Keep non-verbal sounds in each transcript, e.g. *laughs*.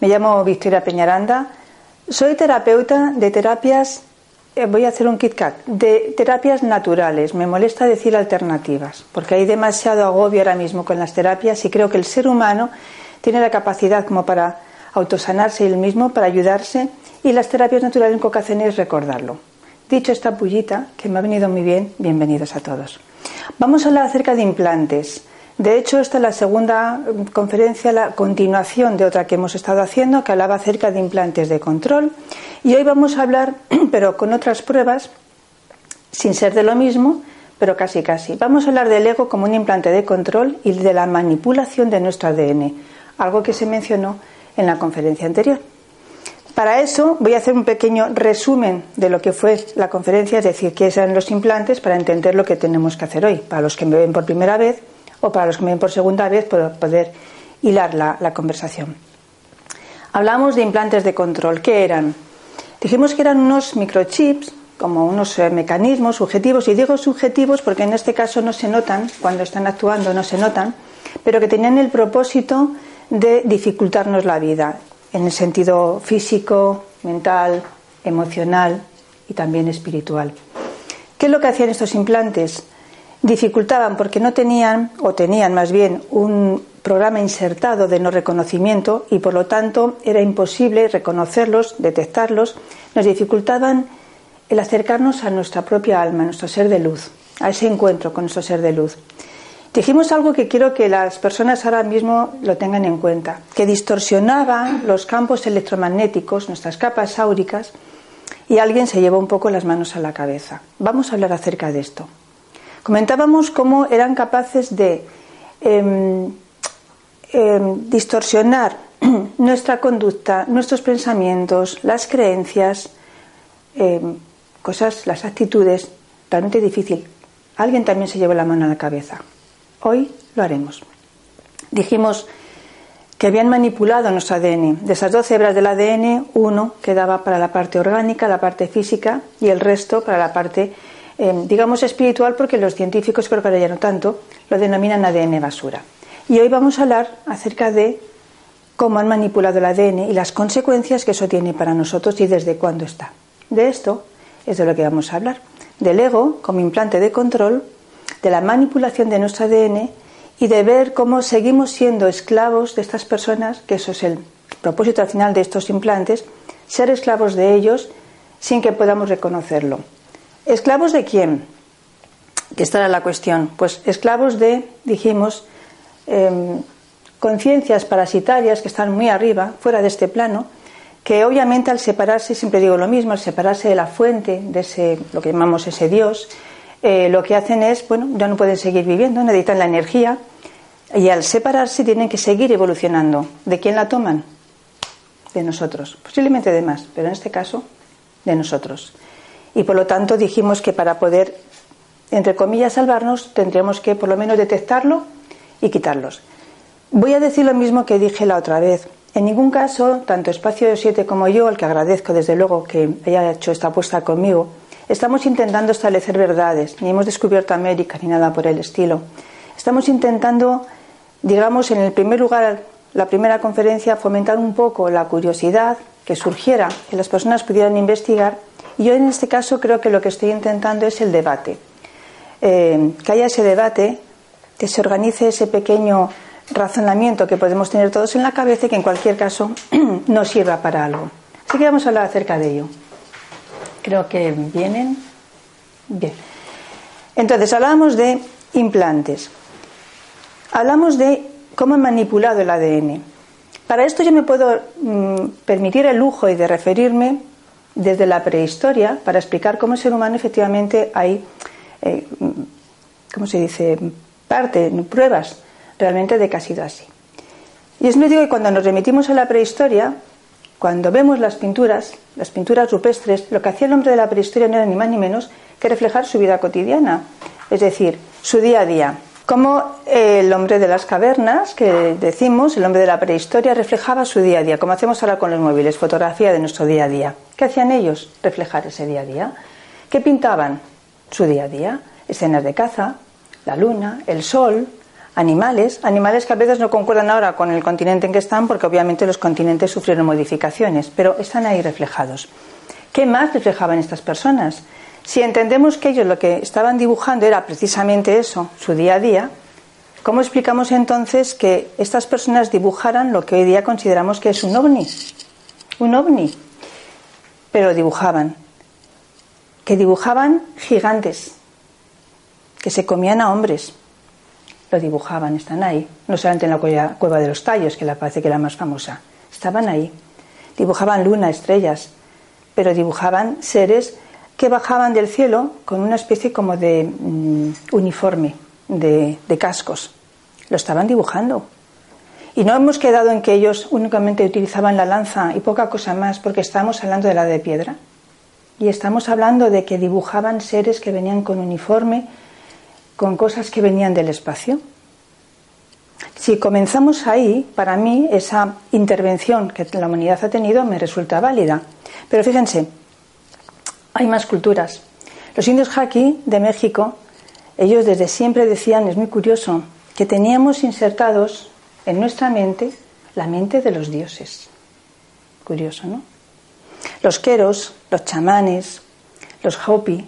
Me llamo Victoria Peñaranda, soy terapeuta de terapias, eh, voy a hacer un KitKat, de terapias naturales. Me molesta decir alternativas, porque hay demasiado agobio ahora mismo con las terapias y creo que el ser humano tiene la capacidad como para autosanarse él mismo, para ayudarse, y las terapias naturales lo que hacen es recordarlo. Dicho esta pullita, que me ha venido muy bien, bienvenidos a todos. Vamos a hablar acerca de implantes. De hecho, esta es la segunda conferencia, la continuación de otra que hemos estado haciendo, que hablaba acerca de implantes de control. Y hoy vamos a hablar, *clears throat* pero con otras pruebas, sin ser de lo mismo, pero casi casi. Vamos a hablar del ego como un implante de control y de la manipulación de nuestro ADN, algo que se mencionó en la conferencia anterior. Para eso voy a hacer un pequeño resumen de lo que fue la conferencia, es decir, qué eran los implantes para entender lo que tenemos que hacer hoy, para los que me ven por primera vez o para los que me ven por segunda vez, para poder hilar la, la conversación. Hablamos de implantes de control. ¿Qué eran? Dijimos que eran unos microchips, como unos eh, mecanismos subjetivos, y digo subjetivos porque en este caso no se notan, cuando están actuando no se notan, pero que tenían el propósito de dificultarnos la vida en el sentido físico, mental, emocional y también espiritual. ¿Qué es lo que hacían estos implantes? Dificultaban porque no tenían, o tenían más bien, un programa insertado de no reconocimiento y por lo tanto era imposible reconocerlos, detectarlos, nos dificultaban el acercarnos a nuestra propia alma, a nuestro ser de luz, a ese encuentro con nuestro ser de luz. Dijimos algo que quiero que las personas ahora mismo lo tengan en cuenta, que distorsionaba los campos electromagnéticos, nuestras capas áuricas, y alguien se llevó un poco las manos a la cabeza. Vamos a hablar acerca de esto. Comentábamos cómo eran capaces de eh, eh, distorsionar *clears throat* nuestra conducta, nuestros pensamientos, las creencias, eh, cosas, las actitudes, realmente difícil. Alguien también se llevó la mano a la cabeza. Hoy lo haremos. Dijimos que habían manipulado nuestro ADN. De esas 12 hebras del ADN, uno quedaba para la parte orgánica, la parte física, y el resto para la parte, eh, digamos, espiritual, porque los científicos, creo que ahora ya no tanto, lo denominan ADN basura. Y hoy vamos a hablar acerca de cómo han manipulado el ADN y las consecuencias que eso tiene para nosotros y desde cuándo está. De esto es de lo que vamos a hablar. Del ego como implante de control de la manipulación de nuestro ADN y de ver cómo seguimos siendo esclavos de estas personas, que eso es el propósito al final de estos implantes, ser esclavos de ellos sin que podamos reconocerlo. ¿Esclavos de quién? Que esta la cuestión. Pues esclavos de, dijimos, em, conciencias parasitarias que están muy arriba, fuera de este plano, que obviamente al separarse, siempre digo lo mismo, al separarse de la fuente, de ese, lo que llamamos ese Dios, eh, lo que hacen es, bueno, ya no pueden seguir viviendo, necesitan la energía y al separarse tienen que seguir evolucionando. ¿De quién la toman? De nosotros, posiblemente de más, pero en este caso de nosotros. Y por lo tanto dijimos que para poder, entre comillas, salvarnos, tendríamos que por lo menos detectarlo y quitarlos. Voy a decir lo mismo que dije la otra vez. En ningún caso, tanto Espacio 7 como yo, al que agradezco desde luego que haya hecho esta apuesta conmigo, Estamos intentando establecer verdades, ni hemos descubierto América ni nada por el estilo. Estamos intentando, digamos, en el primer lugar, la primera conferencia, fomentar un poco la curiosidad que surgiera, que las personas pudieran investigar. Y yo en este caso creo que lo que estoy intentando es el debate. Eh, que haya ese debate, que se organice ese pequeño razonamiento que podemos tener todos en la cabeza y que en cualquier caso *clears throat* nos sirva para algo. Así que vamos a hablar acerca de ello. Creo que vienen. Bien. Entonces, hablábamos de implantes. Hablamos de cómo han manipulado el ADN. Para esto yo me puedo mm, permitir el lujo y de referirme desde la prehistoria para explicar cómo el ser humano efectivamente hay, eh, ¿cómo se dice?, parte, pruebas realmente de que ha sido así. Y es digo que cuando nos remitimos a la prehistoria, cuando vemos las pinturas, las pinturas rupestres, lo que hacía el hombre de la prehistoria no era ni más ni menos que reflejar su vida cotidiana, es decir, su día a día. Como el hombre de las cavernas, que decimos, el hombre de la prehistoria, reflejaba su día a día, como hacemos ahora con los móviles, fotografía de nuestro día a día. ¿Qué hacían ellos? Reflejar ese día a día. ¿Qué pintaban? Su día a día. Escenas de caza, la luna, el sol, animales, animales que a veces no concuerdan ahora con el continente en que están, porque obviamente los continentes sufrieron modificaciones, pero están ahí reflejados. ¿Qué más reflejaban estas personas? Si entendemos que ellos lo que estaban dibujando era precisamente eso, su día a día, ¿cómo explicamos entonces que estas personas dibujaran lo que hoy día consideramos que es un ovni? Un ovni. Pero dibujaban. Que dibujaban gigantes, que se comían a hombres, lo dibujaban, están ahí. No solamente en la cueva de los tallos, que la parece que era más famosa, estaban ahí. Dibujaban luna, estrellas, pero dibujaban seres que bajaban del cielo con una especie como de mm, uniforme, de, de cascos. Lo estaban dibujando. Y no hemos quedado en que ellos únicamente utilizaban la lanza y poca cosa más, porque estamos hablando de la de piedra. Y estamos hablando de que dibujaban seres que venían con uniforme, con cosas que venían del espacio. Si comenzamos ahí, para mí esa intervención que la humanidad ha tenido me resulta válida. Pero fíjense, hay más culturas. Los indios haki de México, ellos desde siempre decían, es muy curioso, que teníamos insertados en nuestra mente la mente de los dioses. Curioso, ¿no? Los queros, los chamanes, los hopi,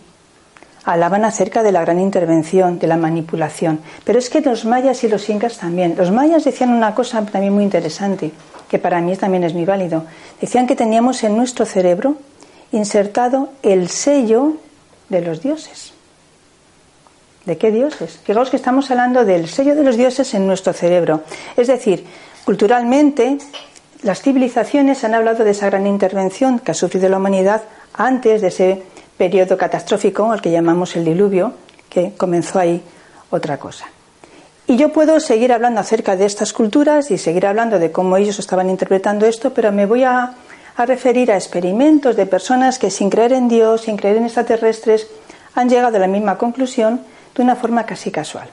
hablaban acerca de la gran intervención, de la manipulación. Pero es que los mayas y los incas también. Los mayas decían una cosa también muy interesante, que para mí también es muy válido. Decían que teníamos en nuestro cerebro insertado el sello de los dioses. ¿De qué dioses? Fijaos que estamos hablando del sello de los dioses en nuestro cerebro. Es decir, culturalmente, las civilizaciones han hablado de esa gran intervención que ha sufrido la humanidad antes de ese periodo catastrófico, al que llamamos el diluvio, que comenzó ahí otra cosa. Y yo puedo seguir hablando acerca de estas culturas y seguir hablando de cómo ellos estaban interpretando esto, pero me voy a, a referir a experimentos de personas que sin creer en Dios, sin creer en extraterrestres, han llegado a la misma conclusión de una forma casi casual.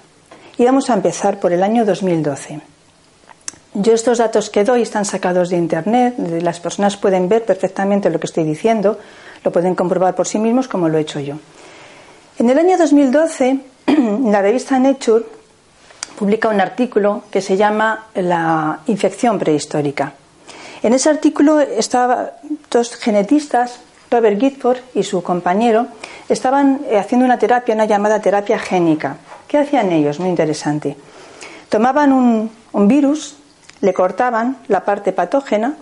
Y vamos a empezar por el año 2012. Yo estos datos que doy están sacados de Internet, las personas pueden ver perfectamente lo que estoy diciendo, lo pueden comprobar por sí mismos como lo he hecho yo. En el año 2012, *clears throat* la revista Nature publica un artículo que se llama La infección prehistórica. En ese artículo estaban dos genetistas, Robert Gifford y su compañero, estaban eh, haciendo una terapia, una llamada terapia génica. ¿Qué hacían ellos? Muy interesante. Tomaban un, un virus, le cortaban la parte patógena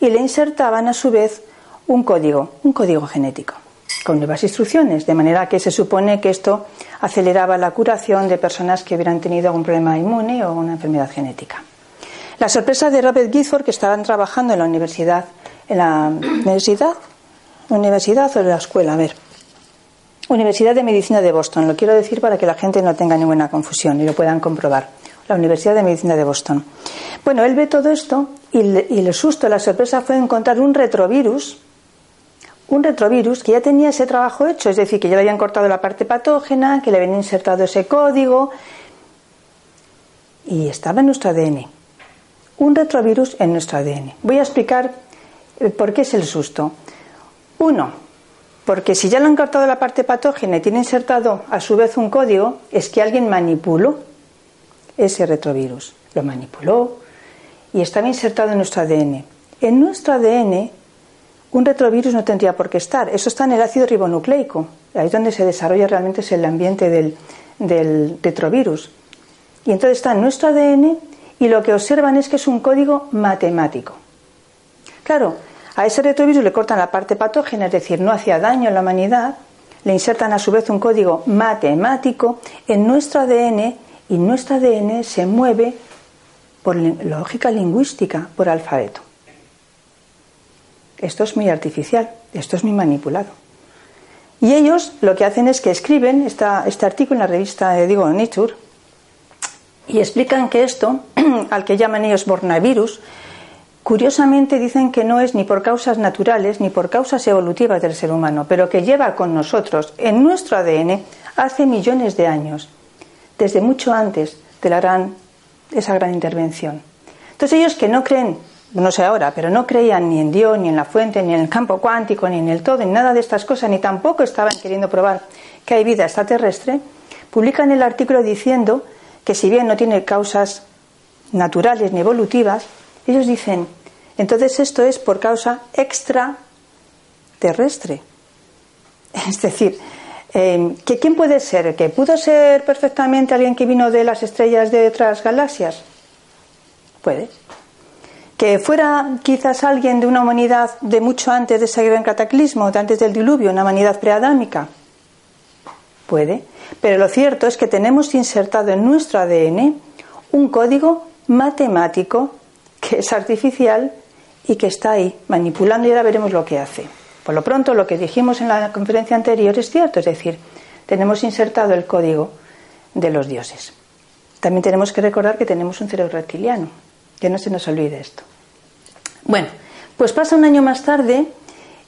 y le insertaban a su vez un código, un código genético, con nuevas instrucciones, de manera que se supone que esto aceleraba la curación de personas que hubieran tenido algún problema inmune o una enfermedad genética. La sorpresa de Robert Gifford, que estaban trabajando en la universidad, en la universidad, universidad o en la escuela, a ver, Universidad de Medicina de Boston, lo quiero decir para que la gente no tenga ninguna confusión y lo puedan comprobar. La Universidad de Medicina de Boston. Bueno, él ve todo esto y, el susto, la sorpresa fue encontrar un retrovirus un retrovirus que ya tenía ese trabajo hecho, es decir, que ya le habían cortado la parte patógena, que le habían insertado ese código y estaba en nuestro ADN. Un retrovirus en nuestro ADN. Voy a explicar eh, por qué es el susto. Uno, porque si ya le han cortado la parte patógena y tiene insertado a su vez un código, es que alguien manipuló ese retrovirus. Lo manipuló y estaba insertado en nuestro ADN. En nuestro ADN un retrovirus no tendría por qué estar. Eso está en el ácido ribonucleico. Ahí es donde se desarrolla realmente es el ambiente del, del retrovirus. Y entonces está en nuestro ADN y lo que observan es que es un código matemático. Claro, a ese retrovirus le cortan la parte patógena, es decir, no hacía daño a la humanidad, le insertan a su vez un código matemático en nuestro ADN y nuestro ADN se mueve por lógica lingüística, por alfabeto. Esto es muy artificial, esto es muy manipulado. Y ellos lo que hacen es que escriben este artículo en la revista, eh, digo, Nature, y explican que esto, *clears throat* al que llaman ellos bornavirus, curiosamente dicen que no es ni por causas naturales ni por causas evolutivas del ser humano, pero que lleva con nosotros en nuestro ADN hace millones de años, desde mucho antes de la gran, esa gran intervención. Entonces ellos que no creen, no sé ahora, pero no creían ni en Dios, ni en la fuente, ni en el campo cuántico, ni en el todo, ni nada de estas cosas, ni tampoco estaban queriendo probar que hay vida extraterrestre, publican el artículo diciendo que si bien no tiene causas naturales ni evolutivas, ellos dicen, entonces esto es por causa extraterrestre. *laughs* Es decir, eh, ¿que ¿quién puede ser? ¿Que pudo ser perfectamente alguien que vino de las estrellas de otras galaxias? Puede. ¿Que fuera quizás alguien de una humanidad de mucho antes de ese gran cataclismo, de antes del diluvio, una humanidad preadámica? Puede. Pero lo cierto es que tenemos insertado en nuestro ADN un código matemático que es artificial y que está ahí manipulando y ahora veremos lo que hace. Por lo pronto, lo que dijimos en la conferencia anterior es cierto, es decir, tenemos insertado el código de los dioses. También tenemos que recordar que tenemos un cerebro reptiliano, que no se nos olvide esto. Bueno, pues pasa un año más tarde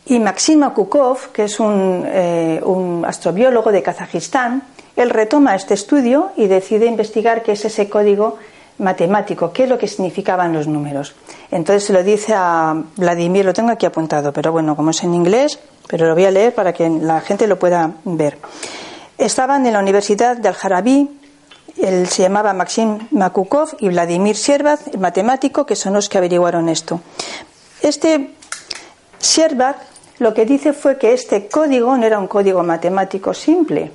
y Maxim Makukov, que es un, eh, un, astrobiólogo de Kazajistán, él retoma este estudio y decide investigar qué es ese código matemático, qué es lo que significaban los números. Entonces se lo dice a Vladimir, lo tengo aquí apuntado, pero bueno, como es en inglés, pero lo voy a leer para que la gente lo pueda ver. Estaban en la Universidad de Al-Jarabi, él se llamaba Maxim Makukov y Vladimir Sherbat, el matemático, que son los que averiguaron esto. Este Sherbat lo que dice fue que este código no era un código matemático simple,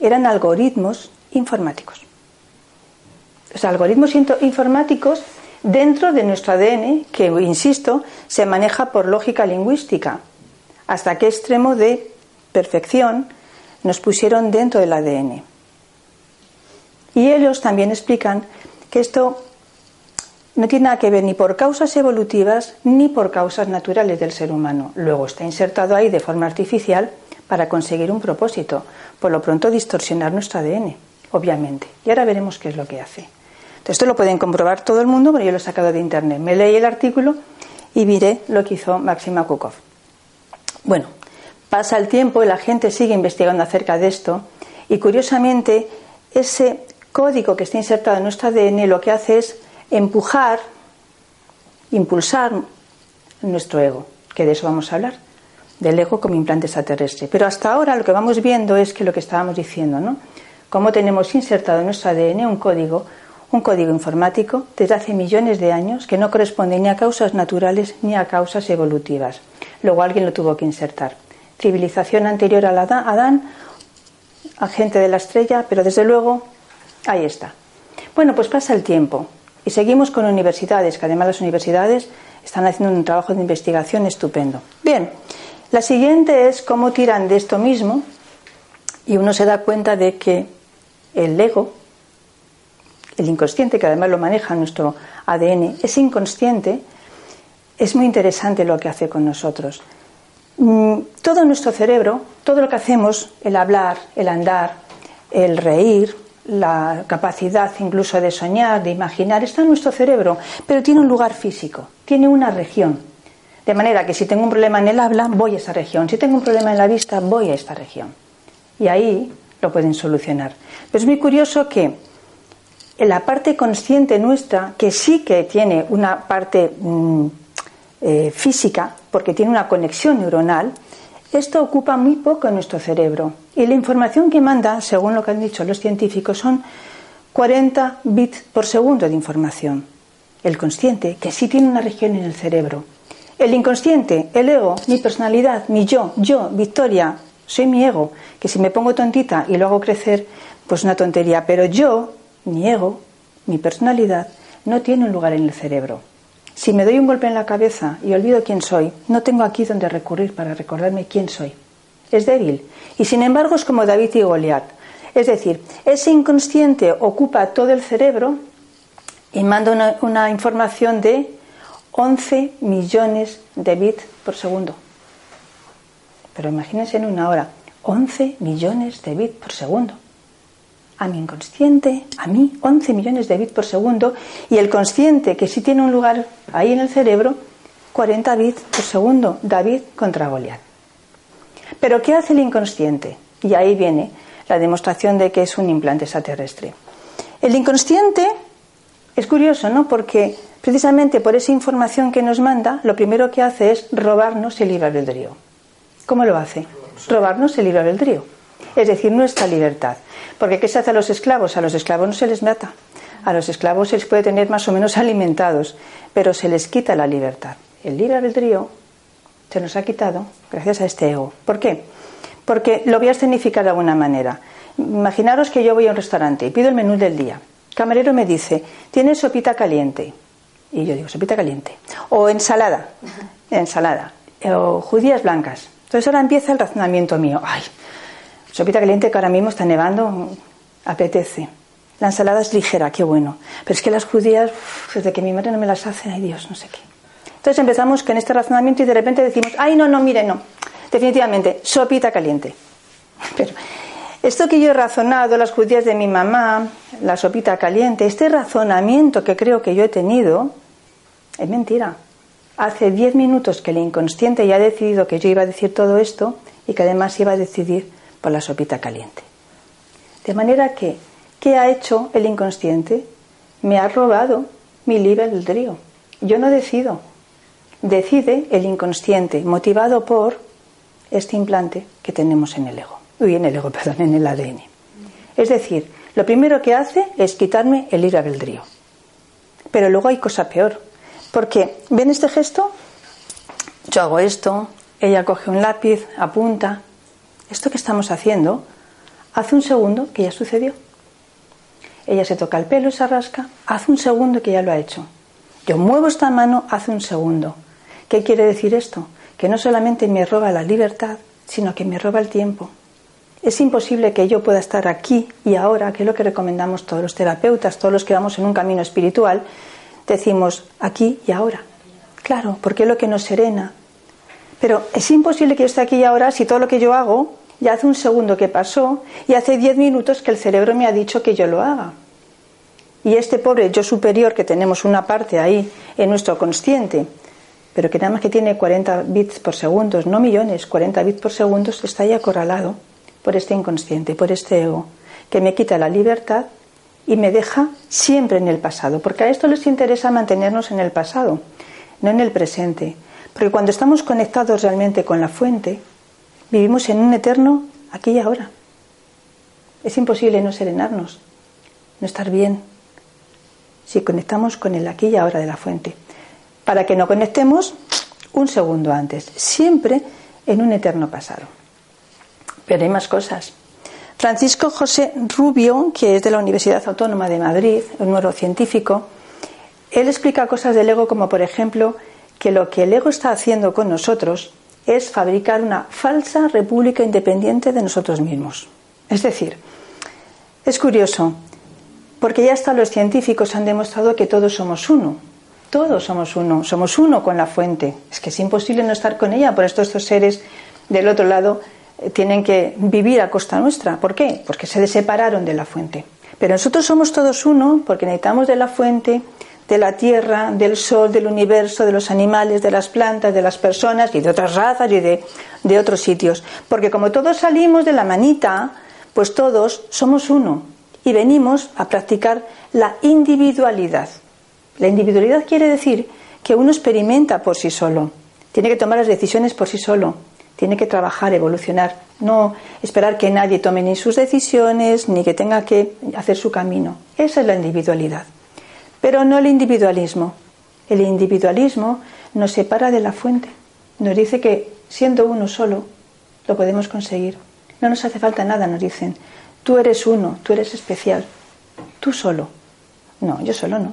eran algoritmos informáticos. Los algoritmos informáticos dentro de nuestro ADN, que, insisto, se maneja por lógica lingüística. Hasta qué extremo de perfección nos pusieron dentro del ADN. Y ellos también explican que esto no tiene nada que ver ni por causas evolutivas ni por causas naturales del ser humano. Luego está insertado ahí de forma artificial para conseguir un propósito, por lo pronto distorsionar nuestro ADN, obviamente. Y ahora veremos qué es lo que hace. Esto lo pueden comprobar todo el mundo, pero yo lo he sacado de internet. Me leí el artículo y miré lo que hizo Maxima Kukov. Bueno, pasa el tiempo y la gente sigue investigando acerca de esto y curiosamente ese código que está insertado en nuestro ADN lo que hace es empujar, impulsar nuestro ego, que de eso vamos a hablar, del ego como implante extraterrestre. Pero hasta ahora lo que vamos viendo es que lo que estábamos diciendo, ¿no? Cómo tenemos insertado en nuestro ADN un código, un código informático desde hace millones de años que no corresponde ni a causas naturales ni a causas evolutivas. Luego alguien lo tuvo que insertar. Civilización anterior a Adán, agente de la estrella, pero desde luego ahí está. Bueno, pues pasa el tiempo, y seguimos con universidades, que además las universidades están haciendo un trabajo de investigación estupendo. Bien, la siguiente es cómo tiran de esto mismo y uno se da cuenta de que el ego, el inconsciente, que además lo maneja nuestro ADN, es inconsciente, es muy interesante lo que hace con nosotros. Mm, todo nuestro cerebro, todo lo que hacemos, el hablar, el andar, el reír, la capacidad incluso de soñar, de imaginar, está en nuestro cerebro, pero tiene un lugar físico, tiene una región. De manera que si tengo un problema en el habla, voy a esa región. Si tengo un problema en la vista, voy a esta región. Y ahí lo pueden solucionar. Pero es muy curioso que en la parte consciente nuestra, que sí que tiene una parte mm, eh, física, porque tiene una conexión neuronal, esto ocupa muy poco en nuestro cerebro y la información que manda, según lo que han dicho los científicos, son 40 bits por segundo de información. El consciente, que sí tiene una región en el cerebro. El inconsciente, el ego, mi personalidad, mi yo, yo, Victoria, soy mi ego, que si me pongo tontita y lo hago crecer, pues una tontería. Pero yo, mi ego, mi personalidad, no tiene un lugar en el cerebro. Si me doy un golpe en la cabeza y olvido quién soy, no tengo aquí donde recurrir para recordarme quién soy. Es débil. Y sin embargo es como David y Goliat. Es decir, ese inconsciente ocupa todo el cerebro y manda una, información de 11 millones de bits por segundo. Pero imagínense en una hora, 11 millones de bits por segundo. A mi inconsciente, a mí, 11 millones de bits por segundo, y el consciente, que sí tiene un lugar ahí en el cerebro, 40 bits por segundo, David contra Goliat. Pero ¿qué hace el inconsciente? Y ahí viene la demostración de que es un implante extraterrestre. El inconsciente es curioso, ¿no? Porque precisamente por esa información que nos manda, lo primero que hace es robarnos el libre albedrío. ¿Cómo lo hace? Robarnos el libre albedrío. Es decir, nuestra libertad. Porque ¿qué se hace a los esclavos? A los esclavos no se les mata. A los esclavos se les puede tener más o menos *laughs* alimentados, pero se les quita la libertad. El libre albedrío se nos ha quitado gracias a este ego. ¿Por qué? Porque lo voy a escenificar de alguna manera. Imaginaros que yo voy a un restaurante y pido el menú del día. El camarero me dice, ¿tienes sopita caliente? Y yo digo, sopita caliente. O ensalada, ensalada. O judías blancas. Entonces ahora empieza el razonamiento mío. Ay, sopita caliente que ahora mismo está nevando, apetece. La ensalada es ligera, qué bueno. Pero es que las judías, desde que mi madre no me las hace, ay Dios, no sé qué. Entonces empezamos con este razonamiento y de repente decimos, ay, no, no, mire, no. Definitivamente, sopita caliente. *laughs* Pero esto que yo he razonado, las judías de mi mamá, la sopita caliente, este razonamiento que creo que yo he tenido, es mentira. Hace diez minutos que el inconsciente ya ha decidido que yo iba a decir todo esto y que además iba a decidir por la sopita caliente. De manera que, ¿qué ha hecho el inconsciente? Me ha robado mi libre albedrío. Yo no decido. Decide el inconsciente, motivado por este implante que tenemos en el ego. Uy, en el ego, *laughs* perdón, en el ADN. Es decir, lo primero que hace es quitarme el libre albedrío. Pero luego hay cosa peor porque, ¿ven este gesto? Yo hago esto, ella coge un lápiz, apunta. Esto que estamos haciendo, hace un segundo que ya sucedió. Ella se toca el pelo y se rasca, hace un segundo que ya lo ha hecho. Yo muevo esta mano, hace un segundo. ¿Qué quiere decir esto? Que no solamente me roba la libertad, sino que me roba el tiempo. Es imposible que yo pueda estar aquí y ahora, que es lo que recomendamos todos los terapeutas, todos los que vamos en un camino espiritual, decimos aquí y ahora. Claro, porque es lo que nos serena. Pero es imposible que yo esté aquí y ahora si todo lo que yo hago ya hace un segundo que pasó y hace diez minutos que el cerebro me ha dicho que yo lo haga. Y este pobre yo superior que tenemos una parte ahí en nuestro consciente, pero que nada más que tiene 40 bits por segundo, no millones, 40 bits por segundo, está ahí acorralado por este inconsciente, por este ego, que me quita la libertad y me deja siempre en el pasado, porque a esto les interesa mantenernos en el pasado, no en el presente, porque cuando estamos conectados realmente con la fuente, vivimos en un eterno aquí y ahora. Es imposible no serenarnos, no estar bien, si conectamos con el aquí y ahora de la fuente. Para que no conectemos un segundo antes, siempre en un eterno pasado. Pero hay más cosas. Francisco José Rubio, que es de la Universidad Autónoma de Madrid, un neurocientífico, él explica cosas del ego como, por ejemplo, que lo que el ego está haciendo con nosotros es fabricar una falsa república independiente de nosotros mismos. Es decir, es curioso, porque ya hasta los científicos han demostrado que todos somos uno. Todos somos uno, somos uno con la fuente. Es que es imposible no estar con ella, por estos seres del otro lado eh, tienen que vivir a costa nuestra. ¿Por qué? Porque se separaron de la fuente. Pero nosotros somos todos uno porque necesitamos de la fuente, de la tierra, del sol, del universo, de los animales, de las plantas, de las personas y de otras razas y de, de otros sitios. Porque como todos salimos de la manita, pues todos somos uno y venimos a practicar la individualidad. La individualidad quiere decir que uno experimenta por sí solo, tiene que tomar las decisiones por sí solo, tiene que trabajar, evolucionar, no esperar que nadie tome ni sus decisiones ni que tenga que hacer su camino. Esa es la individualidad. Pero no el individualismo. El individualismo nos separa de la fuente. Nos dice que siendo uno solo lo podemos conseguir. No nos hace falta nada, nos dicen. Tú eres uno, tú eres especial. Tú solo. No, yo solo no.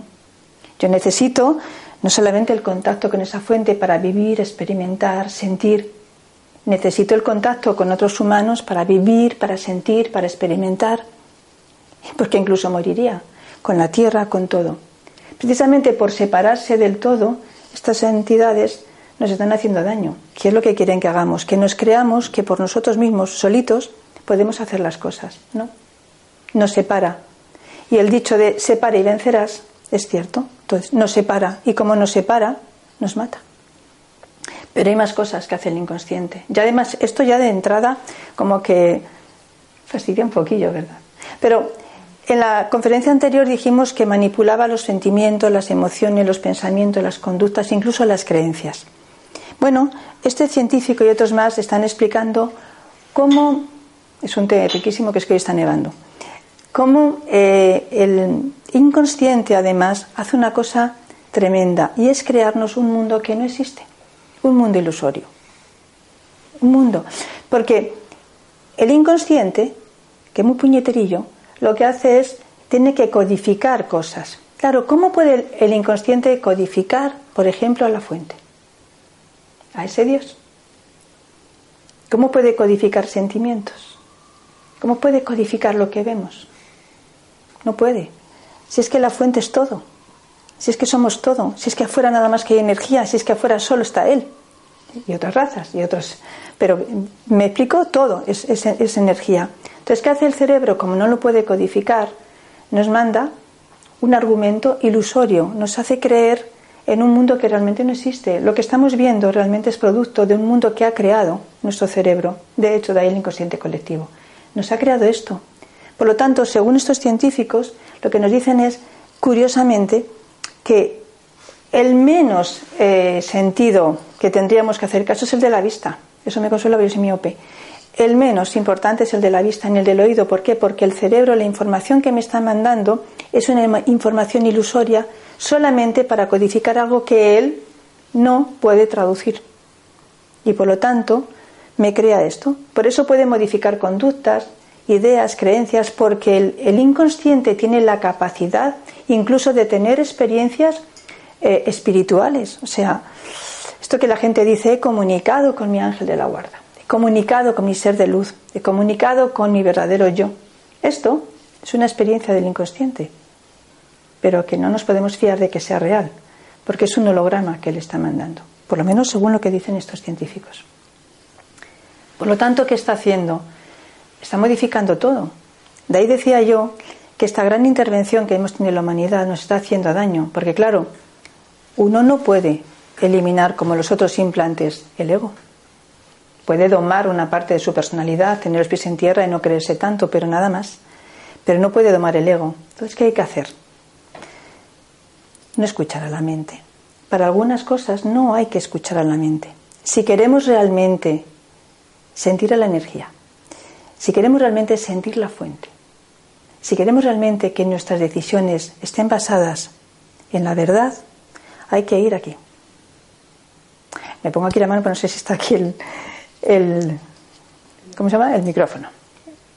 Yo necesito no solamente el contacto con esa fuente para vivir, experimentar, sentir, Necesito el contacto con otros humanos para vivir, para sentir, para experimentar, porque incluso moriría con la tierra, con todo. Precisamente por separarse del todo estas entidades nos están haciendo daño. ¿Qué es lo que quieren que hagamos? Que nos creamos que por nosotros mismos, solitos, podemos hacer las cosas. No. Nos separa. Y el dicho de separa y vencerás es cierto. Entonces, nos separa. Y como nos separa, nos mata. Pero hay más cosas que hace el inconsciente. Y además, esto ya de entrada, como que fastidia un poquillo, ¿verdad? Pero en la conferencia anterior dijimos que manipulaba los sentimientos, las emociones, los pensamientos, las conductas, incluso las creencias. Bueno, este científico y otros más están explicando cómo, es un té riquísimo que es que hoy está nevando, cómo eh, el inconsciente además hace una cosa tremenda y es crearnos un mundo que no existe, un mundo ilusorio. Un mundo. Porque el inconsciente, que es muy puñeterillo, lo que hace es, tiene que codificar cosas. Claro, ¿cómo puede el inconsciente codificar, por ejemplo, a la fuente? a ese Dios. ¿Cómo puede codificar sentimientos? ¿Cómo puede codificar lo que vemos? No puede. Si es que la fuente es todo, si es que somos todo, si es que afuera nada más que hay energía, si es que afuera solo está Él y otras razas y otros. Pero me explico todo, es, es energía. Entonces, ¿qué hace el cerebro? Como no lo puede codificar, nos manda un argumento ilusorio, nos hace creer en un mundo que realmente no existe. Lo que estamos viendo realmente es producto de un mundo que ha creado nuestro cerebro, de hecho, de ahí el inconsciente colectivo. Nos ha creado esto. Por lo tanto, según estos científicos, lo que nos dicen es, curiosamente, que el menos eh, sentido que tendríamos que hacer caso es el de la vista. Eso me consuela, pero soy miope. El menos importante es el de la vista en el del oído. ¿Por qué? Porque el cerebro, la información que me está mandando, es una información ilusoria solamente para codificar algo que él no puede traducir. Y por lo tanto, me crea esto. Por eso puede modificar conductas, ideas, creencias, porque el, inconsciente tiene la capacidad incluso de tener experiencias eh, espirituales. O sea, esto que la gente dice, he comunicado con mi ángel de la guarda, comunicado con mi ser de luz, he comunicado con mi verdadero yo. Esto es una experiencia del inconsciente pero que no nos podemos fiar de que sea real, porque es un holograma que le está mandando, por lo menos según lo que dicen estos científicos. Por lo tanto, ¿qué está haciendo? Está modificando todo. De ahí decía yo que esta gran intervención que hemos tenido en la humanidad nos está haciendo daño, porque claro, uno no puede eliminar como los otros implantes el ego. Puede domar una parte de su personalidad, tener los pies en tierra y no creerse tanto, pero nada más. Pero no puede domar el ego. Entonces, ¿qué hay que hacer? no escuchar a la mente. Para algunas cosas no hay que escuchar a la mente. Si queremos realmente sentir a la energía, si queremos realmente sentir la fuente, si queremos realmente que nuestras decisiones estén basadas en la verdad, hay que ir aquí. Me pongo aquí la mano, pero no sé si está aquí el, el ¿cómo se llama? El micrófono.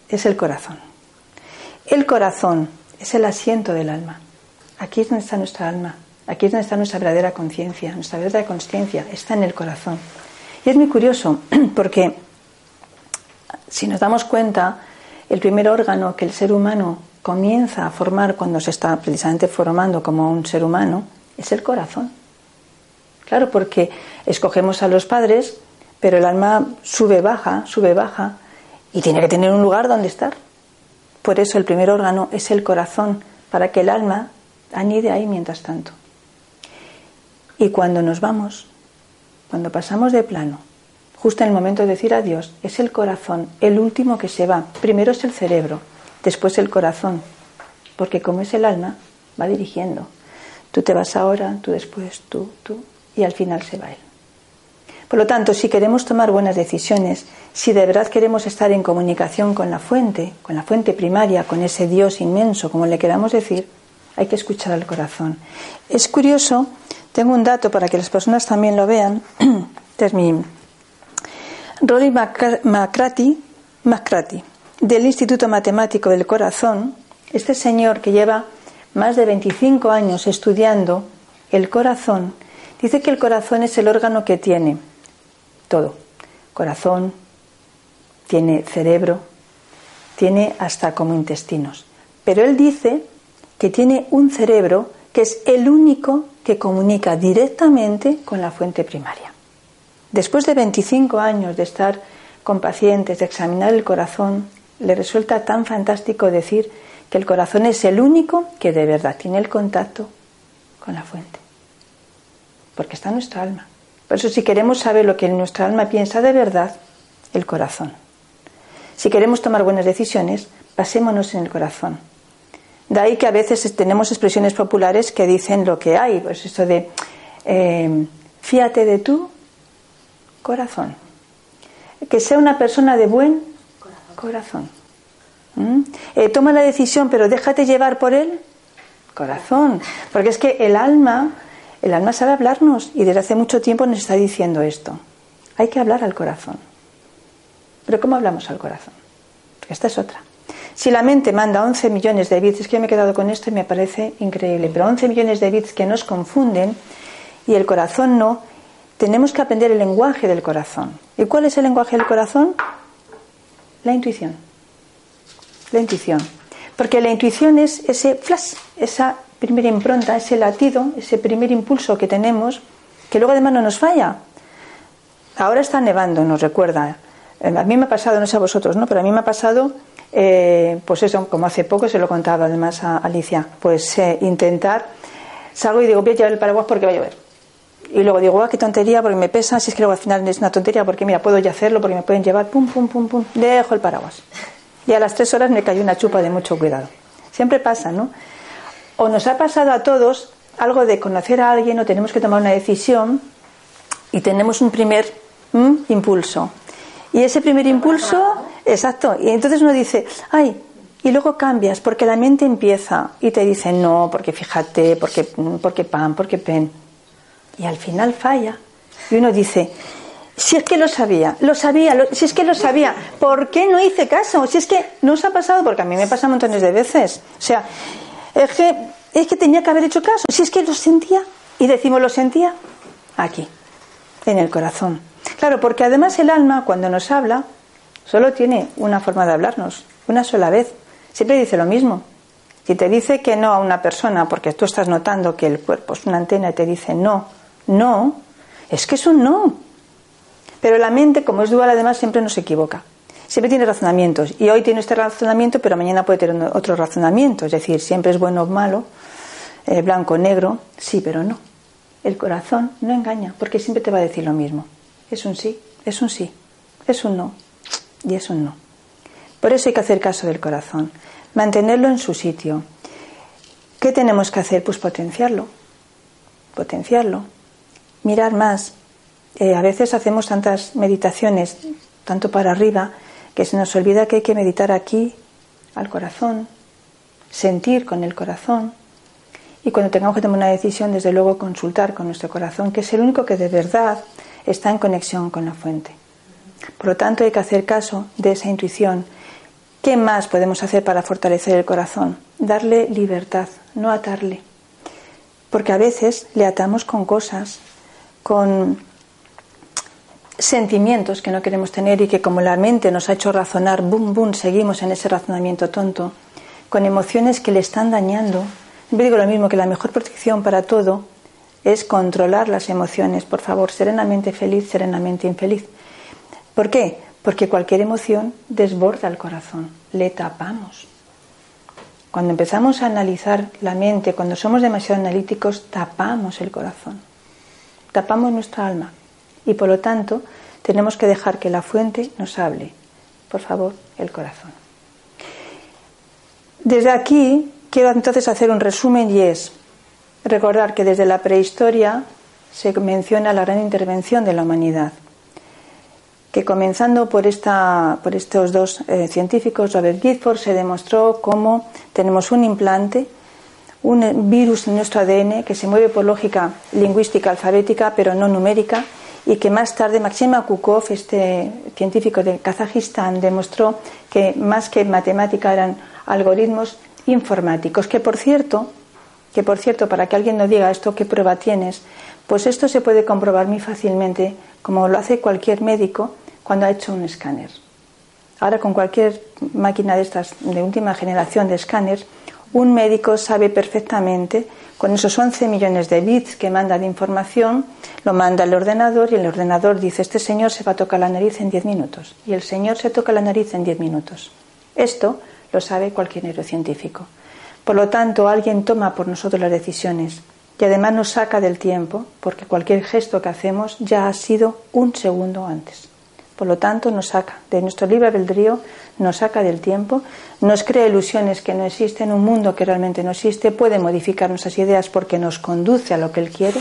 Es el corazón. El corazón es el asiento del alma. Aquí es donde está nuestra alma, aquí es donde está nuestra verdadera conciencia, nuestra verdadera conciencia está en el corazón. Y es muy curioso *clears throat* porque si nos damos cuenta, el primer órgano que el ser humano comienza a formar cuando se está precisamente formando como un ser humano es el corazón. Claro, porque escogemos a los padres, pero el alma sube, baja, sube, baja, y tiene que tener un lugar donde estar. Por eso el primer órgano es el corazón, para que el alma anide ahí mientras tanto. Y cuando nos vamos, cuando pasamos de plano, justo en el momento de decir adiós, es el corazón el último que se va. Primero es el cerebro, después el corazón, porque como es el alma, va dirigiendo. Tú te vas ahora, tú después, tú, tú, y al final se va él. Por lo tanto, si queremos tomar buenas decisiones, si de verdad queremos estar en comunicación con la fuente, con la fuente primaria, con ese Dios inmenso, como le queramos decir, hay que escuchar al corazón. Es curioso, tengo un dato para que las personas también lo vean. *clears throat* Termino. Rory McCratty, del Instituto Matemático del Corazón, este señor que lleva más de 25 años estudiando el corazón, dice que el corazón es el órgano que tiene todo. Corazón, tiene cerebro, tiene hasta como intestinos. Pero él dice que tiene un cerebro que es el único que comunica directamente con la fuente primaria. Después de 25 años de estar con pacientes, de examinar el corazón, le resulta tan fantástico decir que el corazón es el único que de verdad tiene el contacto con la fuente. Porque está nuestra alma. Por eso si queremos saber lo que nuestra alma piensa de verdad, el corazón. Si queremos tomar buenas decisiones, pasémonos en el corazón. De ahí que a veces tenemos expresiones populares que dicen lo que hay, pues esto de eh, fíate de tu corazón. Que sea una persona de buen corazón. ¿Mm? Eh, toma la decisión, pero déjate llevar por él corazón. Porque es que el alma, el alma sabe hablarnos y desde hace mucho tiempo nos está diciendo esto. Hay que hablar al corazón. Pero ¿cómo hablamos al corazón? Esta es otra. Si la mente manda 11 millones de bits, es que yo me he quedado con esto y me parece increíble, pero 11 millones de bits que nos confunden y el corazón no, tenemos que aprender el lenguaje del corazón. ¿Y cuál es el lenguaje del corazón? La intuición. La intuición. Porque la intuición es ese flash, esa primera impronta, ese latido, ese primer impulso que tenemos, que luego además no nos falla. Ahora está nevando, nos recuerda. A mí me ha pasado, no sé a vosotros, ¿no? Pero a mí me ha pasado eh, pues eso, como hace poco se lo contaba además a Alicia, pues eh, intentar, salgo y digo, voy a llevar el paraguas porque va a llover. Y luego digo, ah, qué tontería, porque me pesa, si es que luego al final es una tontería, porque mira, puedo ya hacerlo, porque me pueden llevar, pum, pum, pum, pum, dejo el paraguas. Y a las tres horas me cayó una chupa de mucho cuidado. Siempre pasa, ¿no? O nos ha pasado a todos algo de conocer a alguien o tenemos que tomar una decisión y tenemos un primer impulso. Y ese primer impulso, exacto, y entonces uno dice, ay, y luego cambias, porque la mente empieza y te dice, no, porque fíjate, porque, porque pan, porque pen. Y al final falla. Y uno dice, si es que lo sabía, lo sabía, si es que lo sabía, ¿por qué no hice caso? Si es que no os ha pasado, porque a mí me pasa montones de veces. O sea, es que, es que tenía que haber hecho caso. Si es que lo sentía, y decimos lo sentía, aquí, en el corazón. Claro, porque además el alma cuando nos habla solo tiene una forma de hablarnos, una sola vez. Siempre dice lo mismo. Si te dice que no a una persona porque tú estás notando que el cuerpo es una antena y te dice no, no, es que es un no. Pero la mente, como es dual, además siempre nos equivoca. Siempre tiene razonamientos. Y hoy tiene este razonamiento, pero mañana puede tener otro razonamiento. Es decir, siempre es bueno o malo, eh, blanco o negro, sí, pero no. El corazón no engaña, porque siempre te va a decir lo mismo. Es un sí, es un sí, es un no y es un no. Por eso hay que hacer caso del corazón, mantenerlo en su sitio. ¿Qué tenemos que hacer? Pues potenciarlo, potenciarlo, mirar más. Eh, a veces hacemos tantas meditaciones, tanto para arriba, que se nos olvida que hay que meditar aquí, al corazón, sentir con el corazón. Y cuando tengamos que tomar una decisión, desde luego consultar con nuestro corazón, que es el único que de verdad está en conexión con la fuente. Por lo tanto, hay que hacer caso de esa intuición. ¿Qué más podemos hacer para fortalecer el corazón? Darle libertad, no atarle. Porque a veces le atamos con cosas, con sentimientos que no queremos tener y que como la mente nos ha hecho razonar, boom, boom, seguimos en ese razonamiento tonto, con emociones que le están dañando. Yo digo lo mismo que la mejor protección para todo es controlar las emociones, por favor, serenamente feliz, serenamente infeliz. ¿Por qué? Porque cualquier emoción desborda el corazón, le tapamos. Cuando empezamos a analizar la mente, cuando somos demasiado analíticos, tapamos el corazón, tapamos nuestra alma y por lo tanto tenemos que dejar que la fuente nos hable. Por favor, el corazón. Desde aquí quiero entonces hacer un resumen y es, Recordar que desde la prehistoria se menciona la gran intervención de la humanidad, que comenzando por, esta, por estos dos eh, científicos, Robert Gifford, se demostró cómo tenemos un implante, un virus en nuestro ADN que se mueve por lógica lingüística alfabética, pero no numérica, y que más tarde Maxima Kukov, este científico de Kazajistán, demostró que más que matemática eran algoritmos informáticos, que por cierto que por cierto, para que alguien no diga esto, ¿qué prueba tienes? Pues esto se puede comprobar muy fácilmente, como lo hace cualquier médico cuando ha hecho un escáner. Ahora con cualquier máquina de estas de última generación de escáneres, Un médico sabe perfectamente, con esos 11 millones de bits que manda de información, lo manda al ordenador y el ordenador dice, este señor se va a tocar la nariz en 10 minutos. Y el señor se toca la nariz en 10 minutos. Esto lo sabe cualquier neurocientífico. Por lo tanto, alguien toma por nosotros las decisiones y además nos saca del tiempo, porque cualquier gesto que hacemos ya ha sido un segundo antes. Por lo tanto, nos saca de nuestro libre albedrío, nos saca del tiempo, nos crea ilusiones que no existen, un mundo que realmente no existe, puede modificar nuestras ideas porque nos conduce a lo que Él quiere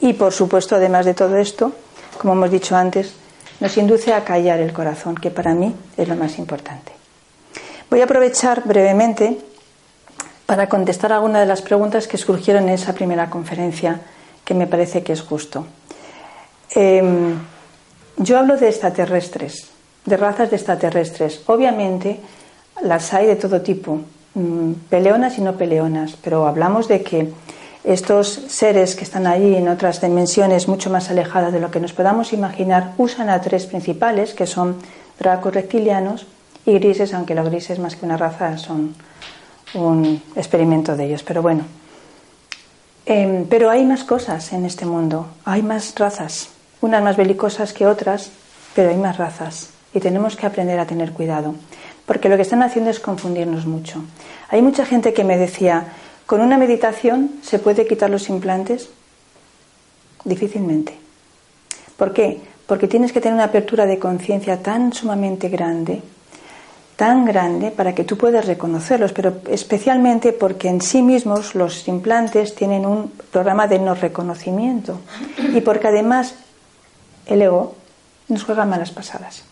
y, por supuesto, además de todo esto, como hemos dicho antes, nos induce a callar el corazón, que para mí es lo más importante. Voy a aprovechar brevemente para contestar algunas de las preguntas que surgieron en esa primera conferencia, que me parece que es justo. Em, yo hablo de extraterrestres, de razas de extraterrestres. Obviamente las hay de todo tipo, mm, peleonas y no peleonas, pero hablamos de que estos seres que están allí en otras dimensiones mucho más alejadas de lo que nos podamos imaginar usan a tres principales, que son dracos reptilianos y grises, aunque los grises más que una raza son un experimento de ellos. Pero bueno, em, pero hay más cosas en este mundo, hay más razas unas más belicosas que otras, pero hay más razas y tenemos que aprender a tener cuidado, porque lo que están haciendo es confundirnos mucho. Hay mucha gente que me decía, ¿con una meditación se puede quitar los implantes? Difícilmente. ¿Por qué? Porque tienes que tener una apertura de conciencia tan sumamente grande, tan grande, para que tú puedas reconocerlos, pero especialmente porque en sí mismos los implantes tienen un programa de no reconocimiento y porque además el ego nos juega malas pasadas.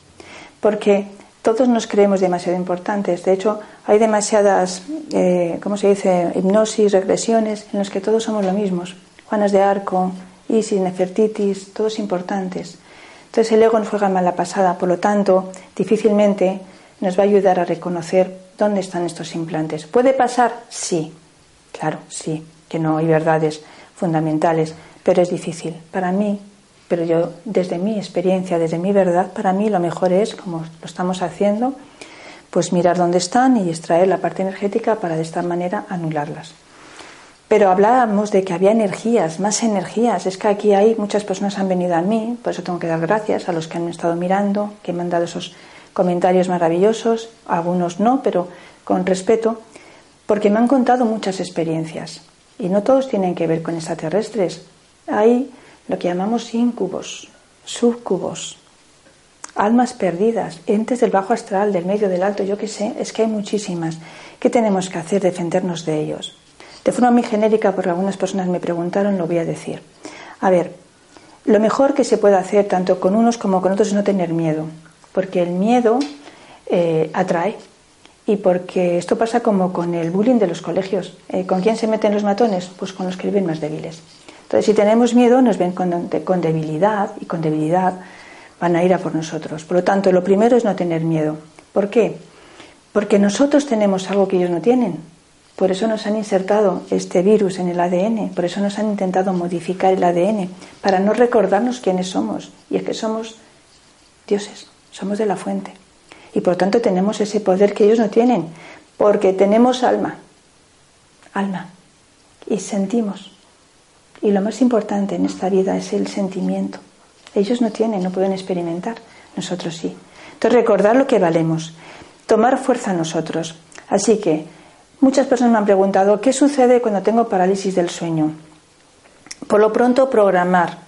Porque todos nos creemos demasiado importantes. De hecho, hay demasiadas, eh, ¿cómo se dice?, hipnosis, regresiones, en los que todos somos lo mismos. Juanas de Arco, Isis, Nefertitis, todos importantes. Entonces el ego nos juega mala pasada, por lo tanto, difícilmente nos va a ayudar a reconocer dónde están estos implantes. ¿Puede pasar? Sí, claro, sí, que no hay verdades fundamentales, pero es difícil. Para mí pero yo, desde mi experiencia, desde mi verdad, para mí lo mejor es, como lo estamos haciendo, pues mirar dónde están y extraer la parte energética para de esta manera anularlas. Pero hablábamos de que había energías, más energías. Es que aquí hay muchas personas han venido a mí, por eso tengo que dar gracias a los que han estado mirando, que me han dado esos comentarios maravillosos, algunos no, pero con respeto, porque me han contado muchas experiencias. Y no todos tienen que ver con extraterrestres. Hay lo que llamamos incubos, subcubos, almas perdidas, entes del bajo astral, del medio, del alto, yo qué sé, es que hay muchísimas. ¿Qué tenemos que hacer? Defendernos de ellos. De forma muy genérica, porque algunas personas me preguntaron, lo voy a decir. A ver, lo mejor que se puede hacer tanto con unos como con otros es no tener miedo, porque el miedo eh, atrae y porque esto pasa como con el bullying de los colegios. Eh, ¿Con quién se meten los matones? Pues con los que viven más débiles. Si tenemos miedo, nos ven con, debilidad y con debilidad van a ir a por nosotros. Por lo tanto, lo primero es no tener miedo. ¿Por qué? Porque nosotros tenemos algo que ellos no tienen. Por eso nos han insertado este virus en el ADN, por eso nos han intentado modificar el ADN, para no recordarnos quiénes somos. Y es que somos dioses, somos de la fuente. Y por tanto tenemos ese poder que ellos no tienen, porque tenemos alma, alma, y sentimos. Y lo más importante en esta vida es el sentimiento. Ellos no tienen, no pueden experimentar, nosotros sí. Entonces recordar lo que valemos, tomar fuerza nosotros. Así que muchas personas me han preguntado, ¿qué sucede cuando tengo parálisis del sueño? Por lo pronto, programar.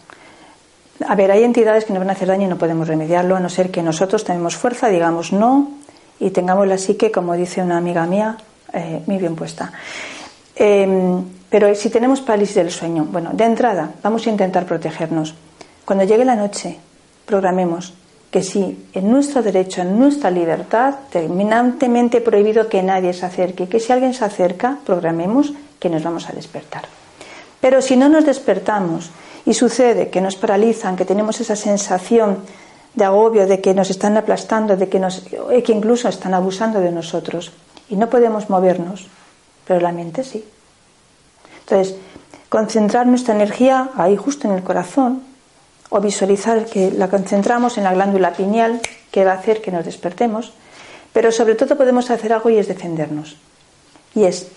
A ver, hay entidades que nos van a hacer daño y no podemos remediarlo, a no ser que nosotros tenemos fuerza, digamos no, y tengamos la psique, como dice una amiga mía, eh, muy bien puesta. Em, pero si tenemos parálisis del sueño, bueno, de entrada vamos a intentar protegernos. Cuando llegue la noche, programemos que si en nuestro derecho, en nuestra libertad, terminantemente prohibido que nadie se acerque, que si alguien se acerca, programemos que nos vamos a despertar. Pero si no nos despertamos y sucede que nos paralizan, que tenemos esa sensación de agobio, de que nos están aplastando, de que, nos, que incluso están abusando de nosotros y no podemos movernos, pero la mente sí. Entonces, concentrar nuestra energía ahí justo en el corazón o visualizar que la concentramos en la glándula pineal que va a hacer que nos despertemos, pero sobre todo podemos hacer algo y es defendernos. Y es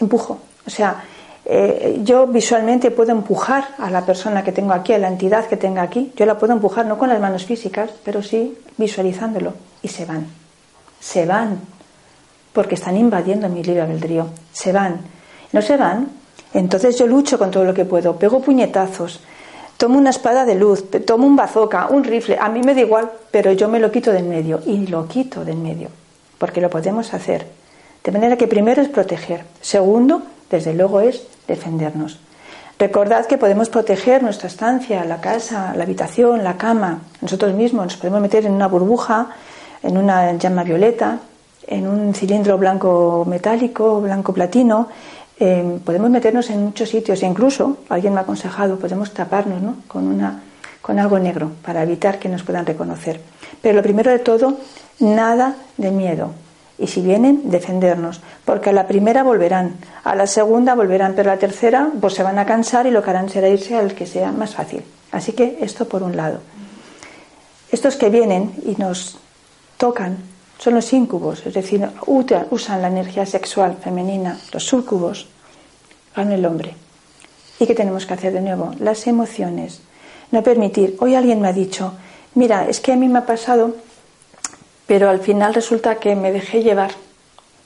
empujo. O sea, eh, yo visualmente puedo empujar a la persona que tengo aquí, a la entidad que tenga aquí. Yo la puedo empujar no con las manos físicas, pero sí visualizándolo. Y se van. Se van. Porque están invadiendo mi libre albedrío. Se van. No se van. Entonces yo lucho con todo lo que puedo. Pego puñetazos. Tomo una espada de luz. Tomo un bazooka, un rifle. A mí me da igual, pero yo me lo quito del medio. Y lo quito del medio. Porque lo podemos hacer. De manera que primero es proteger. Segundo, desde luego, es defendernos. Recordad que podemos proteger nuestra estancia, la casa, la habitación, la cama, nosotros mismos. Nos podemos meter en una burbuja, en una llama violeta, en un cilindro blanco metálico, blanco platino. Eh, podemos meternos en muchos sitios e incluso, alguien me ha aconsejado, podemos taparnos ¿no? con, una, con algo negro para evitar que nos puedan reconocer. Pero lo primero de todo, nada de miedo, y si vienen, defendernos, porque a la primera volverán, a la segunda volverán, pero a la tercera pues se van a cansar y lo que harán será irse al que sea más fácil. Así que esto por un lado. Estos que vienen y nos tocan son los íncubos, es decir, usan la energía sexual femenina, los súcubos, van el hombre. ¿Y qué tenemos que hacer de nuevo? Las emociones. No permitir. Hoy alguien me ha dicho, mira, es que a mí me ha pasado pero al final resulta que me dejé llevar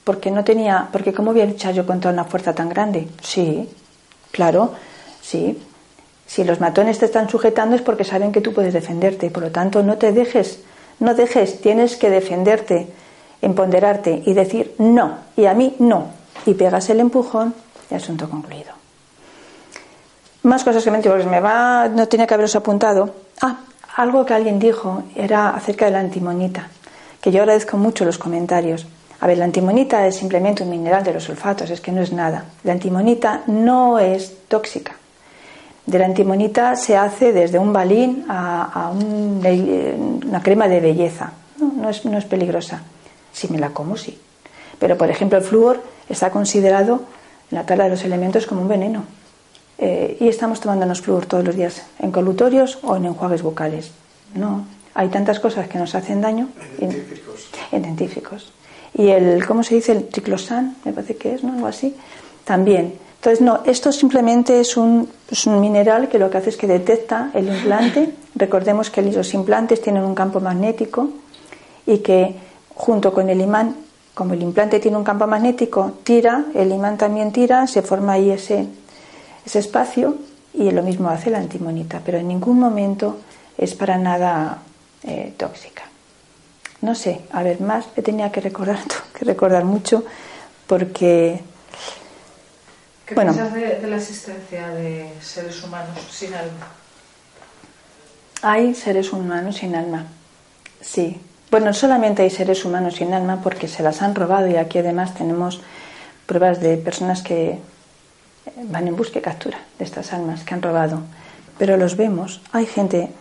porque no tenía, porque cómo voy a luchar yo contra una fuerza tan grande. Sí, claro, sí. Si los matones te están sujetando es porque saben que tú puedes defenderte, por lo tanto no te dejes, no dejes, tienes que defenderte, empoderarte y decir no, y a mí no, y pegas el empujón y asunto concluido. Más cosas que me, me va, no tenía que haberos apuntado. Ah, algo que alguien dijo era acerca de la antimonita que yo agradezco mucho los comentarios. A ver, la antimonita es simplemente un mineral de los sulfatos, es que no es nada. La antimonita no es tóxica. De la antimonita se hace desde un balín a, una crema de belleza. No, es, no es peligrosa. Si me la como, sí. Pero, por ejemplo, el flúor está considerado en la tabla de los elementos como un veneno. Eh, y estamos tomándonos flúor todos los días, en colutorios o en enjuagues bucales. No, hay tantas cosas que nos hacen daño. En científicos. En, científicos. Y el, ¿cómo se dice? El triclosan, me parece que es, ¿no? Algo así. También. Entonces, no, esto simplemente es un, mineral que lo que hace es que detecta el implante. Recordemos que los implantes tienen un campo magnético y que junto con el imán, como el implante tiene un campo magnético, tira, el imán también tira, se forma ahí ese, ese espacio y lo mismo hace la antimonita, pero en ningún momento es para nada eh, tóxica. No sé, a ver, más me tenía que recordar, *laughs* que recordar mucho porque... ¿Qué bueno, piensas de, la existencia de seres humanos sin alma? Hay seres humanos sin alma, sí. Bueno, solamente hay seres humanos sin alma porque se las han robado y aquí además tenemos pruebas de personas que van en busca y captura de estas almas que han robado. Pero los vemos, hay gente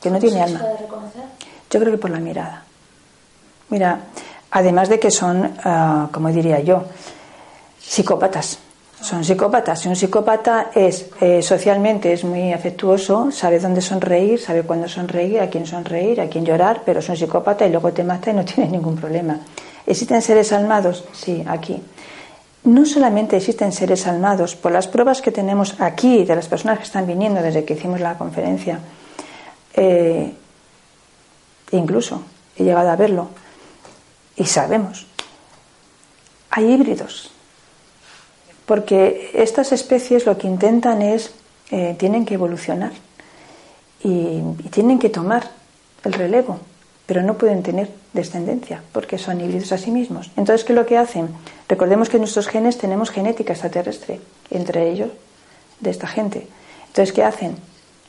que no tiene alma. Yo creo que por la mirada. Mira, además de que son, ah, como diría yo, psicópatas. Son psicópatas. Si un psicópata es eh, socialmente es muy afectuoso, sabe dónde sonreír, sabe cuándo sonreír, a quién sonreír, a quién llorar, pero es un psicópata y luego te mata y no *laughs* tiene ningún problema. ¿Existen seres almados? Sí, aquí. No solamente existen seres almados, por las pruebas que tenemos aquí de las personas que están viniendo desde que hicimos la conferencia, eh, incluso he llegado a verlo y sabemos, hay híbridos, porque estas especies lo que intentan es, eh, tienen que evolucionar y, tienen que tomar el relevo, pero no pueden tener descendencia porque son híbridos a sí mismos. Entonces, ¿qué es lo que hacen? Recordemos que en nuestros genes tenemos genética extraterrestre, entre ellos de esta gente. Entonces, ¿qué hacen?